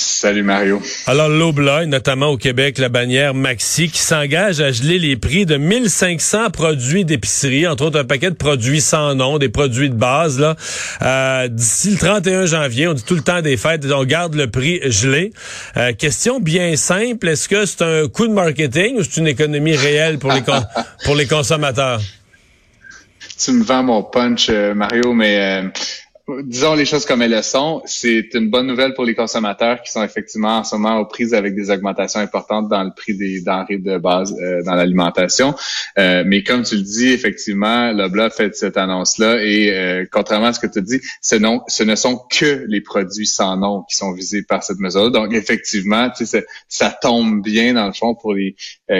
Salut Mario. Alors l'Aube-là, notamment au Québec, la bannière Maxi, qui s'engage à geler les prix de 1500 produits d'épicerie, entre autres un paquet de produits sans nom, des produits de base, là, euh, d'ici le 31 janvier. On dit tout le temps des fêtes, on garde le prix gelé. Euh, question bien simple, est-ce que c'est un coup de marketing ou c'est une économie réelle pour les, pour les consommateurs? Tu me vends mon punch, euh, Mario, mais disons les choses comme elles le sont, c'est une bonne nouvelle pour les consommateurs qui sont effectivement en ce moment aux prises avec des augmentations importantes dans le prix des denrées de base euh, dans l'alimentation. Euh, mais comme tu le dis, effectivement, Lobla fait cette annonce-là et euh, contrairement à ce que tu dis, ce, ce ne sont que les produits sans nom qui sont visés par cette mesure. Donc effectivement, ça, tombe bien dans le fond pour les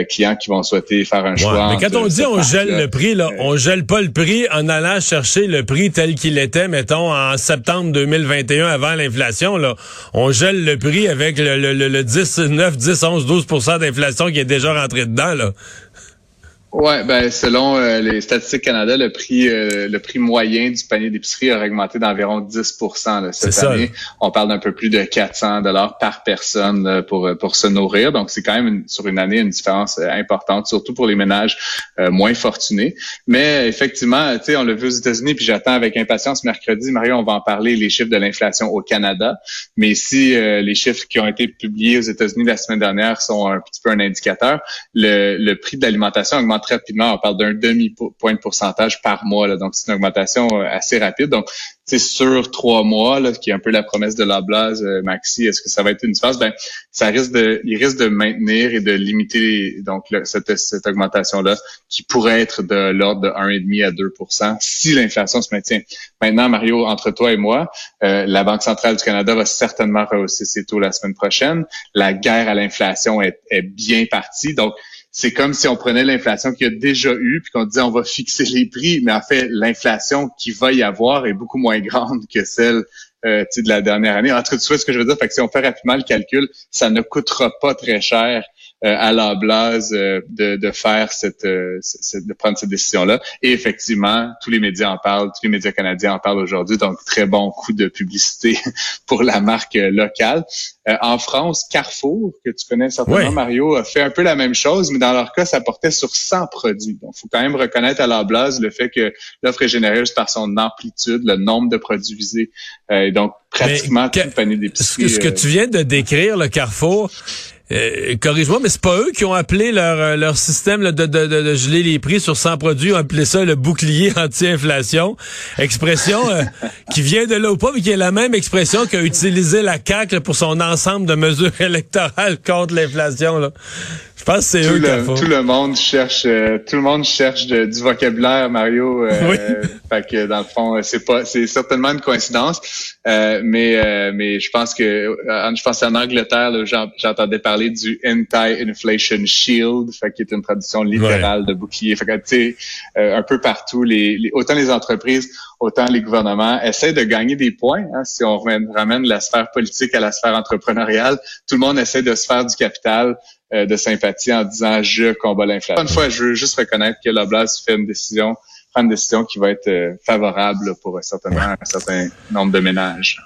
clients qui vont souhaiter faire un choix. mais quand on dit on gèle le prix, là, on gèle pas le prix en allant chercher le prix tel qu'il était, mettons, en septembre 2021 avant l'inflation, là, on gèle le prix avec le, le, le 10, 9, 10, 11, 12% d'inflation qui est déjà rentré dedans. Là. Ouais, ben selon euh, les statistiques Canada, le prix euh, le prix moyen du panier d'épicerie a augmenté d'environ 10% cette année. On parle d'un peu plus de 400 dollars par personne pour pour se nourrir. Donc c'est quand même sur une année une différence euh, importante, surtout pour les ménages moins fortunés. Mais effectivement, tu sais, on l'a vu aux États-Unis, puis j'attends avec impatience mercredi. Mario, on va en parler les chiffres de l'inflation au Canada. Mais si les chiffres qui ont été publiés aux États-Unis la semaine dernière sont un petit peu un indicateur, le, le prix de l'alimentation augmente rapidement. On parle d'un demi-point de pourcentage par mois. Là, donc, c'est une augmentation euh, assez rapide. Donc, c'est sur trois mois, là, qui est un peu la promesse de la blase, euh, Maxi, est-ce que ça va être une phase? Ben, ça risque de, il risque de maintenir et de limiter donc cette, cette augmentation-là, qui pourrait être de l'ordre de 1,5 à 2% si l'inflation se maintient. Maintenant, Mario, entre toi et moi, euh, la Banque centrale du Canada va certainement rehausser ses taux la semaine prochaine. La guerre à l'inflation est, est bien partie. Donc, c'est comme si on prenait l'inflation qu'il y a déjà eu puis qu'on disait on va fixer les prix, mais en fait l'inflation qui va y avoir est beaucoup moins grande que celle euh, de la dernière année. En tout cas, ce que je veux dire, fait que si on fait rapidement le calcul, ça ne coûtera pas très cher à la blase euh, de, de, faire cette, euh, de prendre cette décision-là. Et effectivement, tous les médias en parlent, tous les médias canadiens en parlent aujourd'hui. Donc, très bon coup de publicité pour la marque locale. en France, Carrefour, que tu connais certainement, Mario, a fait un peu la même chose, mais dans leur cas, ça portait sur 100 produits. Donc, il faut quand même reconnaître à la blase le fait que l'offre est généreuse par son amplitude, le nombre de produits visés. et donc, pratiquement tout le panier d'épicerie. Ce que tu viens de décrire, le Carrefour, euh, corrige-moi, mais c'est pas eux qui ont appelé leur, euh, leur système de, de, de, geler les prix sur 100 produits, ont appelé ça le bouclier anti-inflation. Expression euh, qui vient de là ou pas, mais qui est la même expression qu'a utilisé la CAQ pour son ensemble de mesures électorales contre l'inflation. Là. Je pense que c'est eux le, Tout le monde cherche, tout le monde cherche du vocabulaire, Mario. oui. Fait que dans le fond, c'est pas, c'est certainement une coïncidence. mais mais je pense que je pense en Angleterre, j'entendais parler du Anti-Inflation Shield, qui est une traduction littérale de bouclier. Fait tu sais, euh, un peu partout, autant les entreprises, autant les gouvernements essaient de gagner des points. Hein, si on ramène, la sphère politique à la sphère entrepreneuriale, tout le monde essaie de se faire du capital euh, de sympathie en disant je combats l'inflation. Une fois, je veux juste reconnaître que la Blase fait une décision prend une décision qui va être euh, favorable pour un certain nombre de ménages.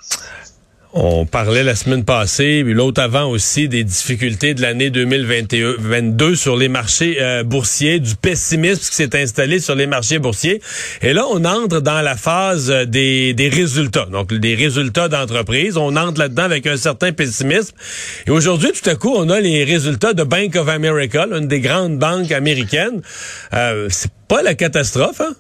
On parlait la semaine passée, l'autre avant aussi, des difficultés de l'année 2022 sur les marchés euh, boursiers, du pessimisme qui s'est installé sur les marchés boursiers. Et là, on entre dans la phase des, des résultats, donc des résultats d'entreprise. On entre là-dedans avec un certain pessimisme. Et aujourd'hui, tout à coup, on a les résultats de Bank of America, une des grandes banques américaines. Euh, c'est pas la catastrophe, hein?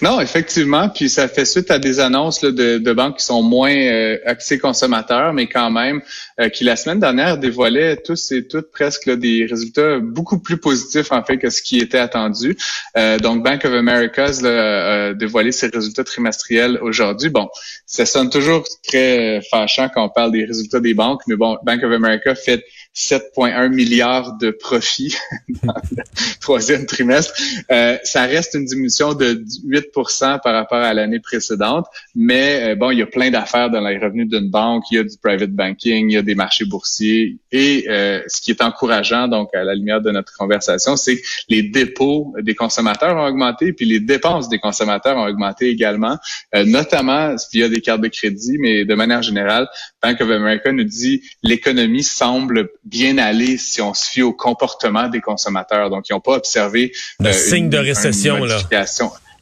Non, effectivement, puis ça fait suite à des annonces de, de, banques qui sont moins euh, axées consommateurs, mais quand même, euh, qui la semaine dernière dévoilaient tous et toutes presque des résultats beaucoup plus positifs en fait que ce qui était attendu. Euh, donc, Bank of America a dévoilé ses résultats trimestriels aujourd'hui. Bon, ça sonne toujours très fâchant quand on parle des résultats des banques, mais bon, Bank of America fait 7,1 milliards de profits dans le troisième trimestre. Euh, ça reste une diminution de 8% par rapport à l'année précédente, mais euh, bon, il y a plein d'affaires dans les revenus d'une banque, il y a du private banking, il y a des marchés boursiers et euh, ce qui est encourageant, donc à la lumière de notre conversation, c'est que les dépôts des consommateurs ont augmenté, puis les dépenses des consommateurs ont augmenté également, notamment via des cartes de crédit, mais de manière générale, Bank of America nous dit l'économie semble bien aller si on se fie au comportement des consommateurs. Donc, ils n'ont pas observé le signe de récession là.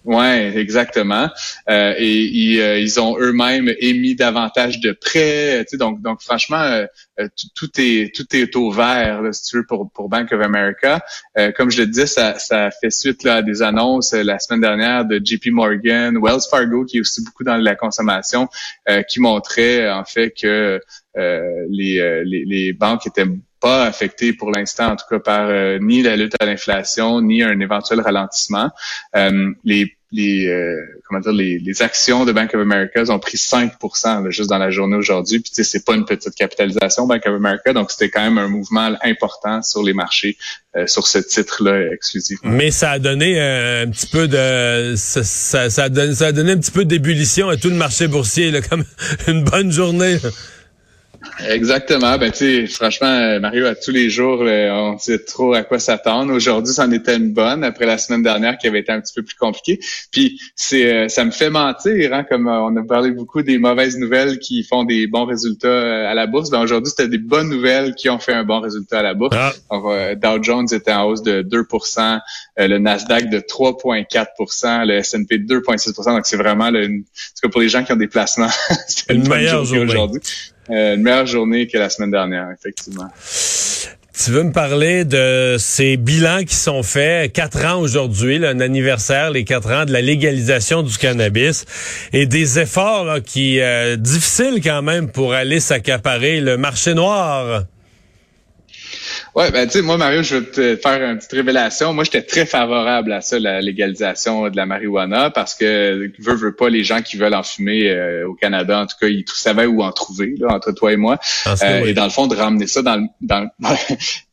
Ouais, exactement. Euh, et, euh, ils ont eux-mêmes émis davantage de prêts. Donc, donc franchement, euh, tout, est tout est au vert, si tu veux, pour, pour Bank of America. comme je le disais, ça, ça fait suite là, à des annonces la semaine dernière de JP Morgan, Wells Fargo, qui est aussi beaucoup dans la consommation, qui montrait en fait que les, les, les banques étaient pas affectées pour l'instant, en tout cas par ni la lutte à l'inflation, ni un éventuel ralentissement. les les, euh, comment dire, les, les, actions de Bank of America ont pris 5 juste dans la journée aujourd'hui. Puis, tu sais, c'est pas une petite capitalisation, Bank of America. Donc, c'était quand même un mouvement important sur les marchés, euh, sur ce titre-là exclusivement. Mais ça a donné euh, un petit peu de... Ça, ça, a donné, ça a donné un petit peu d'ébullition à tout le marché boursier, là, comme une bonne journée. Exactement. Ben, tu sais, franchement, Mario, à tous les jours, on sait trop à quoi s'attendre. Aujourd'hui, c'en était une bonne après la semaine dernière qui avait été un petit peu plus compliquée. Puis, c'est, euh, ça me fait mentir, hein, comme euh, on a parlé beaucoup des mauvaises nouvelles qui font des bons résultats euh, à la bourse. Ben, aujourd'hui, c'était des bonnes nouvelles qui ont fait un bon résultat à la bourse. Ah. Donc, Dow Jones était en hausse de 2% le Nasdaq de 3,4% le S&P de 2,6% Donc, c'est vraiment, le, une, pour les gens qui ont des placements, c'est une, une meilleure journée aujourd'hui. Euh, une meilleure journée que la semaine dernière, effectivement. Tu veux me parler de ces bilans qui sont faits, quatre ans aujourd'hui, un anniversaire, les quatre ans de la légalisation du cannabis, et des efforts là, qui euh, difficiles quand même pour aller s'accaparer le marché noir. Ouais, ben tu sais, moi, Mario, je vais te faire une petite révélation. Moi, j'étais très favorable à ça, la légalisation de la marijuana, parce que veut, veut pas les gens qui veulent en fumer euh, au Canada, en tout cas, ils savaient où en trouver, là, entre toi et moi. Euh, et dans le fond, de ramener ça dans, dans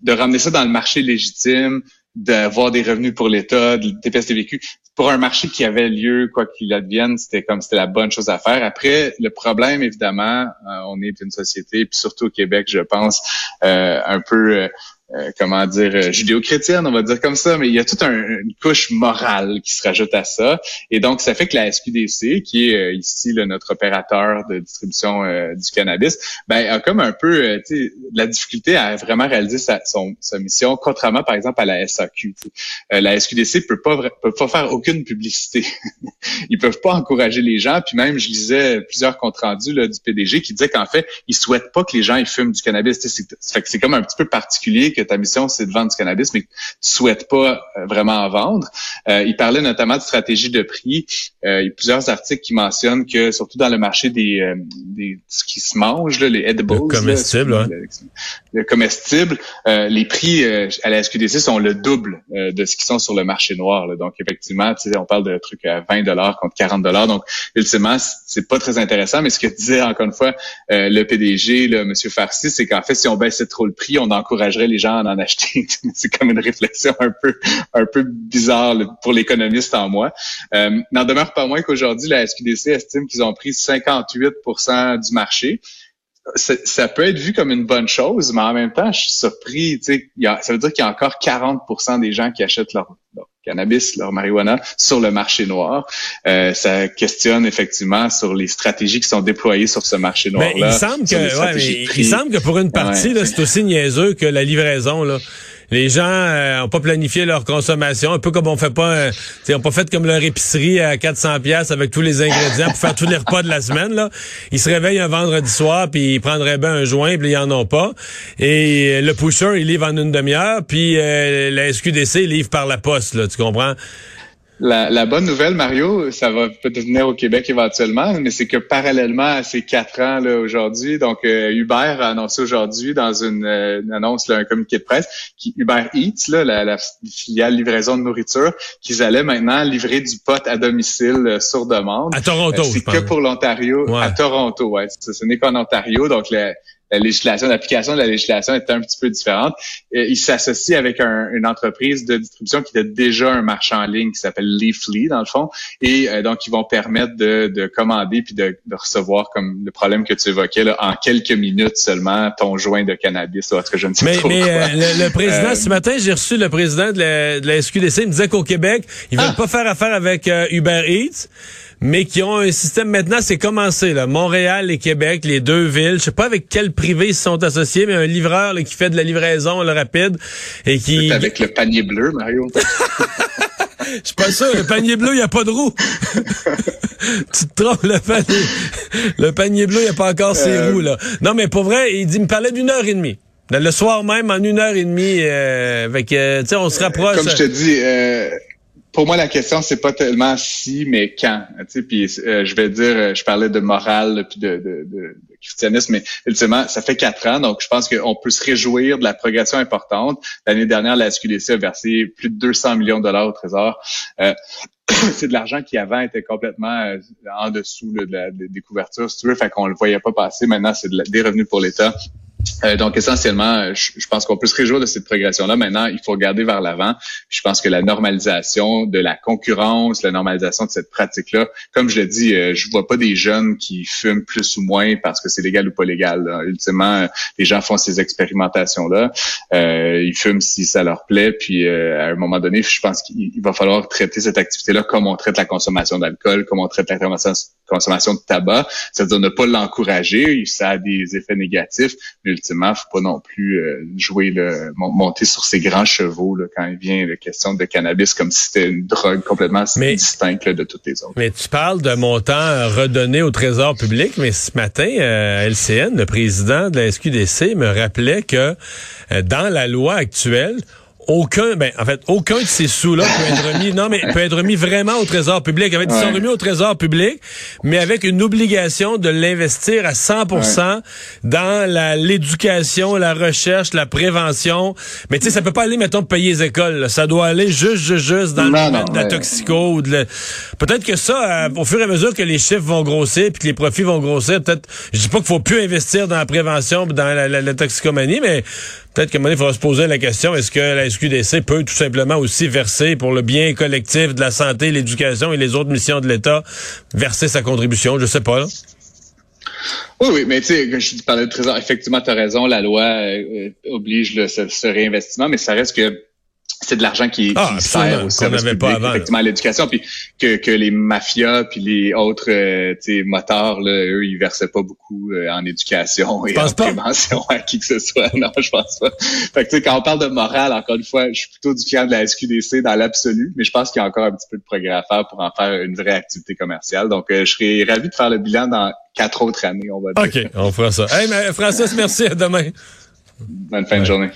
de ramener ça dans le marché légitime, d'avoir des revenus pour l'État, des TPS-TVQ. Pour un marché qui avait lieu, quoi qu'il advienne, c'était comme c'était la bonne chose à faire. Après, le problème, évidemment, euh, on est une société, puis surtout au Québec, je pense, un peu euh, comment dire, euh, judéo-chrétienne, on va dire comme ça, mais il y a toute une couche morale qui se rajoute à ça. Et donc, ça fait que la SQDC, qui est euh, ici notre opérateur de distribution du cannabis, ben, a comme un peu la difficulté à vraiment réaliser sa, son, sa mission, contrairement, par exemple, à la SAQ. la SQDC peut pas, peut pas faire aucune publicité. ils peuvent pas encourager les gens. Puis même, je lisais plusieurs comptes rendus là, du PDG qui disaient qu'en fait, ils souhaitent pas que les gens ils fument du cannabis. C'est, c'est comme un petit peu particulier ta mission, c'est de vendre du cannabis, mais que tu souhaites pas euh, vraiment en vendre. Euh, il parlait notamment de stratégie de prix. Euh, il y a plusieurs articles qui mentionnent que, surtout dans le marché des, euh, des ce qui se mange, là, les edibles, le comestible, le, comestible, les prix à la SQDC sont le double de ce qui sont sur le marché noir. Là. Donc, effectivement, on parle de trucs à 20 dollars contre 40 dollars. Donc, ultimement, c'est pas très intéressant. Mais ce que disait encore une fois le PDG, là, M. Farsi, c'est qu'en fait, si on baissait trop le prix, on encouragerait les gens c'est comme une réflexion un peu bizarre pour l'économiste en moi. Euh, N'en demeure pas moins qu'aujourd'hui, la SQDC estime qu'ils ont pris 58% du marché. Ça, peut être vu comme une bonne chose, mais en même temps, je suis surpris. Ça veut dire qu'il y a encore 40% des gens qui achètent leur, cannabis, leur marijuana sur le marché noir. Euh, ça questionne effectivement sur les stratégies qui sont déployées sur ce marché noir-là. il semble que, il semble que pour une partie, c'est aussi niaiseux que la livraison. Là les gens euh, ont pas planifié leur consommation, un peu comme on fait pas, euh, ils ont pas fait comme leur épicerie à 400 pièces avec tous les ingrédients pour faire tous les repas de la semaine là. Ils se réveillent un vendredi soir puis ils prendraient bien un joint puis ils en ont pas. Et euh, le pusher il livre en une demi-heure puis la SQDC livre par la poste là, tu comprends? La, bonne nouvelle, Mario, ça va peut-être venir au Québec éventuellement, mais c'est que parallèlement à ces quatre ans là aujourd'hui, donc euh, Uber a annoncé aujourd'hui dans une, euh, annonce, là, un communiqué de presse, qui Uber Eats, là, la, filiale livraison de nourriture, qu'ils allaient maintenant livrer du pot à domicile euh, sur demande. À Toronto, C'est que pour l'Ontario, à Toronto, ouais. Ce, n'est qu'en Ontario, donc la législation, l'application de la législation est un petit peu différente. il s'associe avec une entreprise de distribution qui a déjà un marché en ligne qui s'appelle Leafly, dans le fond. Et donc, ils vont permettre de, commander puis de, recevoir, comme le problème que tu évoquais, là, en quelques minutes seulement, ton joint de cannabis. Ou, que je ne sais mais, trop mais le, président, ce matin, j'ai reçu le président de la, de la SQDC, il me disait qu'au Québec, ils veulent ah! pas faire affaire avec Uber Eats mais qui ont un système maintenant, c'est commencé là, Montréal et Québec, les deux villes. Je sais pas avec quel privé ils sont associés, mais un livreur qui fait de la livraison le rapide et qui avec le panier bleu, Mario. Je suis pas sûr, le panier bleu, il n'y a pas de roue. tu te trompes, le panier, le panier bleu, il n'y a pas encore ses euh. roues, là. Non, mais pour vrai, il, dit, il me parlait d'une heure et demie. Le soir même, en une heure et demie, euh, avec, euh, tu sais, on se rapproche. Comme je te dis, euh, pour moi, la question, c'est pas tellement si, mais quand. Puis euh, je vais dire, euh, je parlais de morale puis de, de, de, christianisme, mais ultimement, ça fait quatre ans, donc je pense qu'on peut se réjouir de la progression importante. L'année dernière, la SQDC a versé plus de 200 millions de dollars au Trésor. Euh, c'est de l'argent qui avant était complètement en dessous de la, des couvertures, si tu veux, fait qu'on le voyait pas passer. Maintenant, c'est des revenus pour l'État. Euh, donc essentiellement, euh, je, pense qu'on peut se réjouir de cette progression-là. Maintenant, il faut regarder vers l'avant. Je pense que la normalisation de la concurrence, la normalisation de cette pratique-là, comme je l'ai dit, euh, je vois pas des jeunes qui fument plus ou moins parce que c'est légal ou pas légal. Ultimement, les gens font ces expérimentations-là. ils fument si ça leur plaît. Puis à un moment donné, je pense qu'il va falloir traiter cette activité-là comme on traite la consommation d'alcool, comme on traite la consommation de tabac. C'est-à-dire ne pas l'encourager. Ça a des effets négatifs. Mais ultimement, faut pas non plus euh, jouer le monter sur ses grands chevaux là, quand il vient la question de cannabis comme si c'était une drogue complètement distincte de toutes les autres. Mais tu parles de montant redonné au Trésor public, mais ce matin, euh, LCN, le président de la SQDC, me rappelait que euh, dans la loi actuelle, aucun, ben, en fait, aucun de ces sous-là peut être remis, non, mais peut être remis vraiment au trésor public. En fait, ils sont remis au trésor public, mais avec une obligation de l'investir à 100% dans la, l'éducation, la recherche, la prévention. Mais tu sais, ça peut pas aller, mettons, payer les écoles. Ça doit aller juste, juste, juste dans le domaine de la toxico ou de Peut-être que ça, euh, au fur et à mesure que les chiffres vont grossir puis que les profits vont grossir, peut-être, je dis pas qu'il faut plus investir dans la prévention dans la, la toxicomanie, mais Peut-être donné, il faudra se poser la question, est-ce que la SQDC peut tout simplement aussi verser pour le bien collectif de la santé, l'éducation et les autres missions de l'État, verser sa contribution? Je sais pas. Oui, oui, mais tu sais, je parlais de trésor, effectivement, tu as raison, la loi euh, oblige le, ce, réinvestissement, mais ça reste que c'est de l'argent qui, ah, sert au service public, pas effectivement, à l'éducation, puis que, que les mafias puis les autres euh, moteurs, là, eux, ils versaient pas beaucoup euh, en éducation et en prévention à qui que ce soit. Non, je pense pas. Fait que, tu sais, quand on parle de morale, encore une fois, je suis plutôt du camp de la SQDC dans l'absolu, mais je pense qu'il y a encore un petit peu de progrès à faire pour en faire une vraie activité commerciale. Donc, euh, je serais ravi de faire le bilan dans quatre autres années, on va dire. OK, on fera ça. Hey, mais Francis, merci. À demain. Bonne fin de journée.